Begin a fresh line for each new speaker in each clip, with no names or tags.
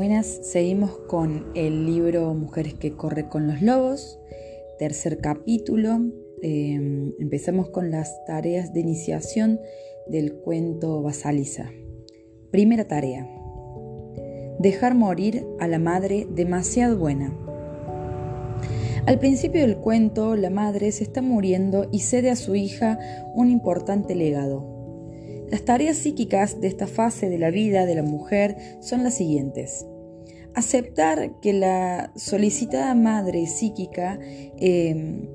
Buenas, seguimos con el libro Mujeres que corre con los lobos, tercer capítulo. Em, empezamos con las tareas de iniciación del cuento Basaliza. Primera tarea. Dejar morir a la madre demasiado buena. Al principio del cuento, la madre se está muriendo y cede a su hija un importante legado las tareas psíquicas de esta fase de la vida de la mujer son las siguientes. Aceptar que la solicitada madre psíquica, em,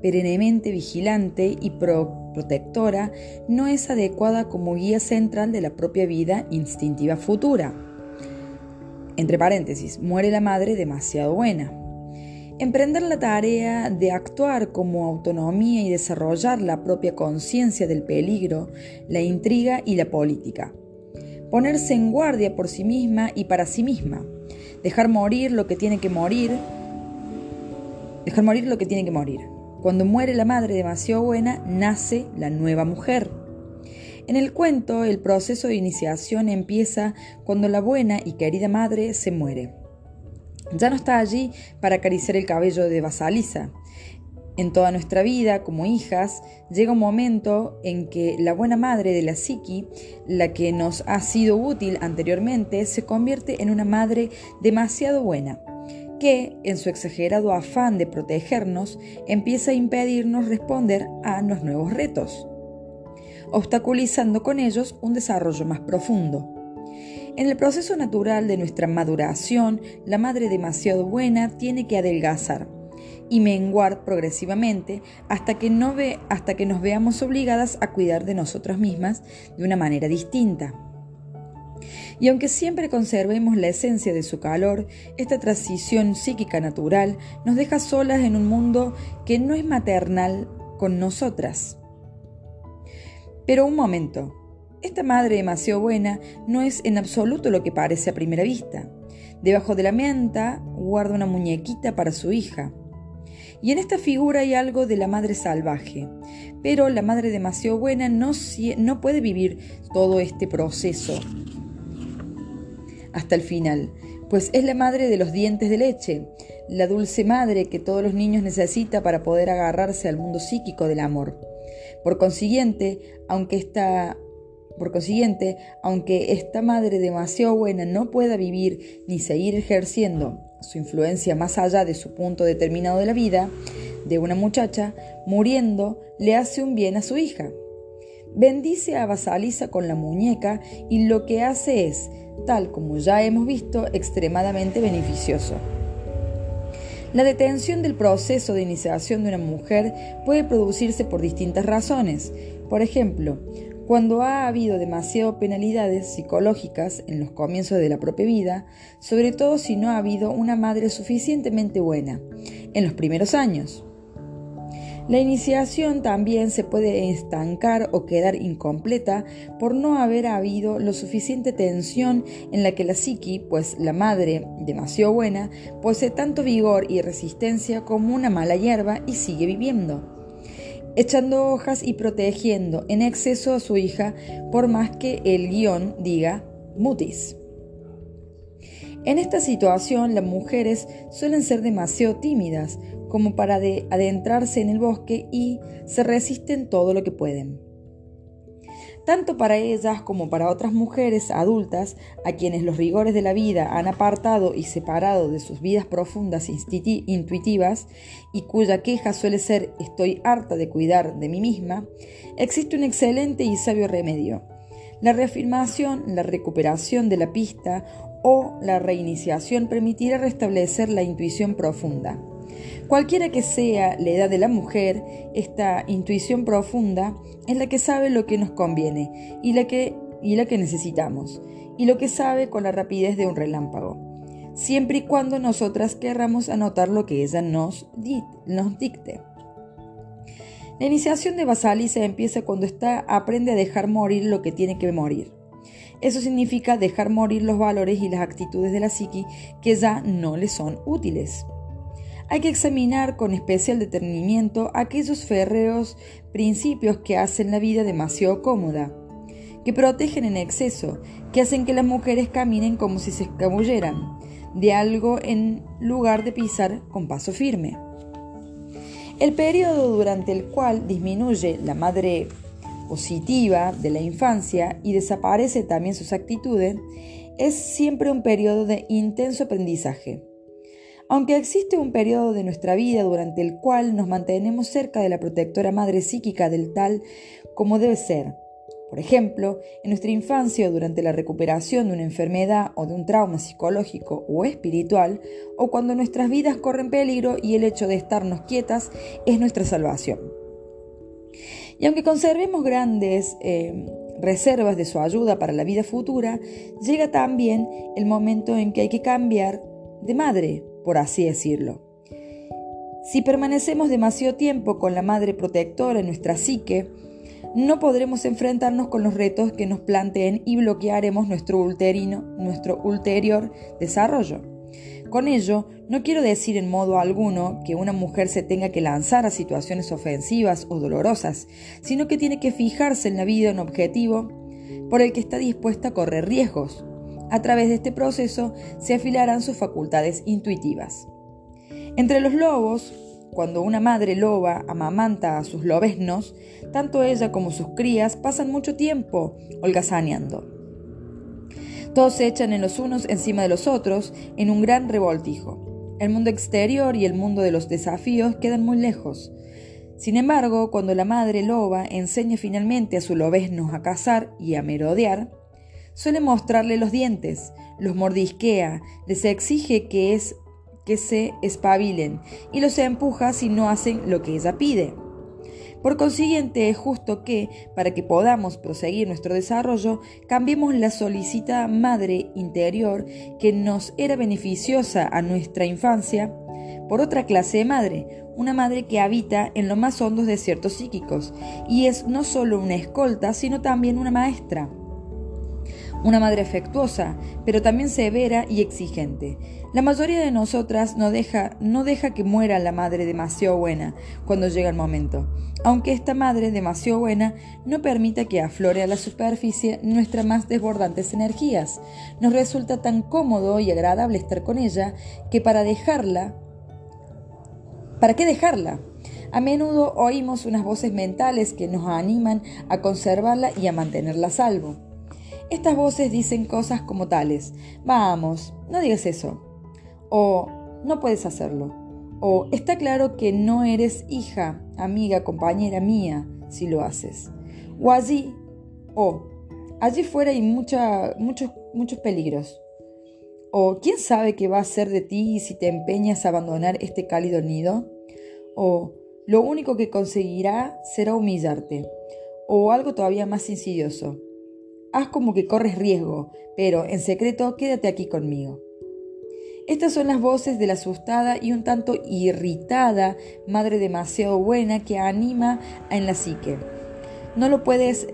perennemente vigilante y protectora, no es adecuada como guía central de la propia vida instintiva futura. Entre paréntesis, muere la madre demasiado buena. Emprender la tarea de actuar como autonomía y desarrollar la propia conciencia del peligro, la intriga y la política. Ponerse en guardia por sí misma y para sí misma. Dejar morir lo que tiene que morir. Dejar morir lo que tiene que morir. Cuando muere la madre demasiado buena, nace la nueva mujer. En el cuento, el proceso de iniciación empieza cuando la buena y querida madre se muere. Ya no está allí para acariciar el cabello de Basaliza. En toda nuestra vida, como hijas, llega un momento en que la buena madre de la psiqui, la que nos ha sido útil anteriormente, se convierte en una madre demasiado buena, que, en su exagerado afán de protegernos, empieza a impedirnos responder a los nuevos retos, obstaculizando con ellos un desarrollo más profundo. En el proceso natural de nuestra maduración, la madre demasiado buena tiene que adelgazar y menguar progresivamente hasta que, no ve, hasta que nos veamos obligadas a cuidar de nosotras mismas de una manera distinta. Y aunque siempre conservemos la esencia de su calor, esta transición psíquica natural nos deja solas en un mundo que no es maternal con nosotras. Pero un momento, esta madre demasiado buena no es en absoluto lo que parece a primera vista. Debajo de la menta guarda una muñequita para su hija. Y en esta figura hay algo de la madre salvaje. Pero la madre demasiado buena no, no puede vivir todo este proceso hasta el final, pues es la madre de los dientes de leche, la dulce madre que todos los niños necesitan para poder agarrarse al mundo psíquico del amor. Por consiguiente, aunque esta por consiguiente, aunque esta madre demasiado buena no pueda vivir ni seguir ejerciendo su influencia más allá de su punto determinado de la vida de una muchacha, muriendo le hace un bien a su hija. Bendice a Basaliza con la muñeca y lo que hace es, tal como ya hemos visto, extremadamente beneficioso. La detención del proceso de iniciación de una mujer puede producirse por distintas razones. Por ejemplo, cuando ha habido demasiado penalidades psicológicas en los comienzos de la propia vida, sobre todo si no ha habido una madre suficientemente buena en los primeros años. La iniciación también se puede estancar o quedar incompleta por no haber habido lo suficiente tensión en la que la psiqui, pues la madre, demasiado buena, posee tanto vigor y resistencia como una mala hierba y sigue viviendo echando hojas y protegiendo en exceso a su hija por más que el guion diga mutis. En esta situación las mujeres suelen ser demasiado tímidas como para adentrarse en el bosque y se resisten todo lo que pueden. Tanto para ellas como para otras mujeres adultas a quienes los rigores de la vida han apartado y separado de sus vidas profundas e intuitivas y cuya queja suele ser estoy harta de cuidar de mí misma, existe un excelente y sabio remedio. La reafirmación, la recuperación de la pista o la reiniciación permitirá restablecer la intuición profunda. Cualquiera que sea la edad de la mujer, esta intuición profunda es la que sabe lo que nos conviene y la que, y la que necesitamos, y lo que sabe con la rapidez de un relámpago, siempre y cuando nosotras querramos anotar lo que ella nos, nos dicte. La iniciación de Basaliza empieza cuando está aprende a dejar morir lo que tiene que morir. Eso significa dejar morir los valores y las actitudes de la psiqui que ya no le son útiles hay que examinar con especial detenimiento aquellos férreos principios que hacen la vida demasiado cómoda, que protegen en exceso, que hacen que las mujeres caminen como si se escabulleran de algo en lugar de pisar con paso firme. El periodo durante el cual disminuye la madre positiva de la infancia y desaparece también sus actitudes es siempre un periodo de intenso aprendizaje. Aunque existe un periodo de nuestra vida durante el cual nos mantenemos cerca de la protectora madre psíquica del tal como debe ser, por ejemplo, en nuestra infancia o durante la recuperación de una enfermedad o de un trauma psicológico o espiritual, o cuando nuestras vidas corren peligro y el hecho de estarnos quietas es nuestra salvación. Y aunque conservemos grandes eh, reservas de su ayuda para la vida futura, llega también el momento en que hay que cambiar de madre, por así decirlo. Si permanecemos demasiado tiempo con la madre protectora en nuestra psique, no podremos enfrentarnos con los retos que nos planteen y bloquearemos nuestro, ulterino, nuestro ulterior desarrollo. Con ello, no quiero decir en modo alguno que una mujer se tenga que lanzar a situaciones ofensivas o dolorosas, sino que tiene que fijarse en la vida un objetivo por el que está dispuesta a correr riesgos, a través de este proceso se afilarán sus facultades intuitivas. Entre los lobos, cuando una madre loba amamanta a sus lobesnos, tanto ella como sus crías pasan mucho tiempo holgazaneando. Todos se echan en los unos encima de los otros en un gran revoltijo. El mundo exterior y el mundo de los desafíos quedan muy lejos. Sin embargo, cuando la madre loba enseña finalmente a su lobesno a cazar y a merodear, Suele mostrarle los dientes, los mordisquea, les exige que, es, que se espabilen y los empuja si no hacen lo que ella pide. Por consiguiente, es justo que, para que podamos proseguir nuestro desarrollo, cambiemos la solicitada madre interior que nos era beneficiosa a nuestra infancia por otra clase de madre, una madre que habita en lo más hondos desiertos psíquicos y es no solo una escolta, sino también una maestra. Una madre afectuosa, pero también severa y exigente. La mayoría de nosotras no deja, no deja que muera la madre demasiado buena cuando llega el momento, aunque esta madre demasiado buena no permita que aflore a la superficie nuestras más desbordantes energías. Nos resulta tan cómodo y agradable estar con ella que para dejarla, ¿para qué dejarla? A menudo oímos unas voces mentales que nos animan a conservarla y a mantenerla a salvo. Estas voces dicen cosas como tales, vamos, no digas eso, o no puedes hacerlo, o está claro que no eres hija, amiga, compañera mía si lo haces, o allí, o allí fuera hay mucha, muchos, muchos peligros, o quién sabe qué va a hacer de ti si te empeñas a abandonar este cálido nido, o lo único que conseguirá será humillarte, o algo todavía más insidioso Haz como que corres riesgo, pero en secreto quédate aquí conmigo. Estas son las voces de la asustada y un tanto irritada madre demasiado buena que anima en la psique. No lo puedes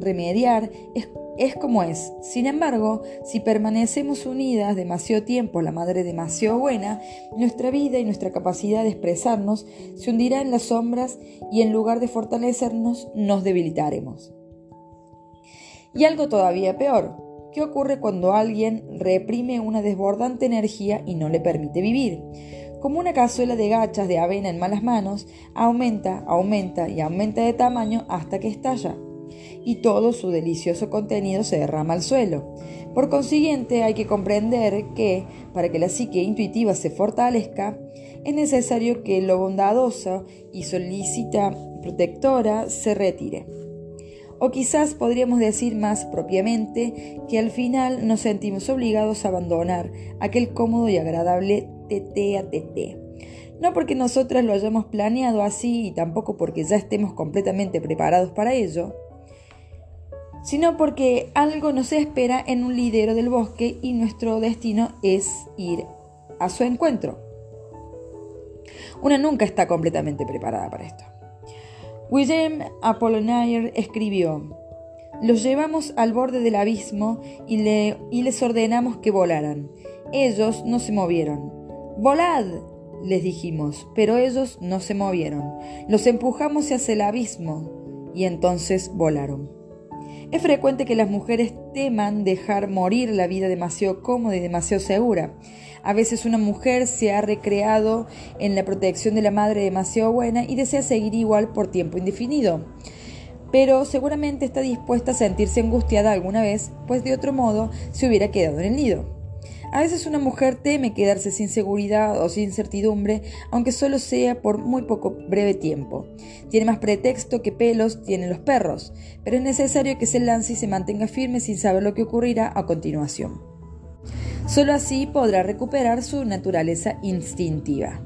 remediar, es, es, como es. Sin embargo, si permanecemos unidas demasiado tiempo, la madre demasiado buena, nuestra vida y nuestra capacidad de expresarnos se hundirá en las sombras y en lugar de fortalecernos, nos debilitaremos. Y algo todavía peor, ¿qué ocurre cuando alguien reprime una desbordante energía y no le permite vivir? Como una cazuela de gachas de avena en malas manos, aumenta, aumenta y aumenta de tamaño hasta que estalla. Y todo su delicioso contenido se derrama al suelo. Por consiguiente, hay que comprender que, para que la psique intuitiva se fortalezca, es necesario que lo bondadoso y solícita protectora se retire. O quizás podríamos decir más propiamente que al final nos sentimos obligados a abandonar aquel cómodo y agradable tete a tete. No porque nosotras lo hayamos planeado así y tampoco porque ya estemos completamente preparados para ello, sino porque algo nos espera en un lidero del bosque y nuestro destino es ir a su encuentro. Una nunca está completamente preparada para esto. William Apollinaire escribió, Los llevamos al borde del abismo y, y les ordenamos que volaran. Ellos no se movieron. ¡Volad! les dijimos, pero ellos no se movieron. Los empujamos hacia el abismo y entonces volaron. Es frecuente que las mujeres teman dejar morir la vida demasiado cómoda y demasiado segura. A veces una mujer se ha recreado en la protección de la madre demasiado buena y desea seguir igual por tiempo indefinido. Pero seguramente está dispuesta a sentirse angustiada alguna vez, pues de otro modo se hubiera quedado en el nido. A veces una mujer teme quedarse sin seguridad o sin certidumbre, aunque solo sea por muy poco breve tiempo. Tiene más pretexto que pelos tienen los perros, pero es necesario que se lance y se mantenga firme sin saber lo que ocurrirá a continuación. Solo así podrá recuperar su naturaleza instintiva.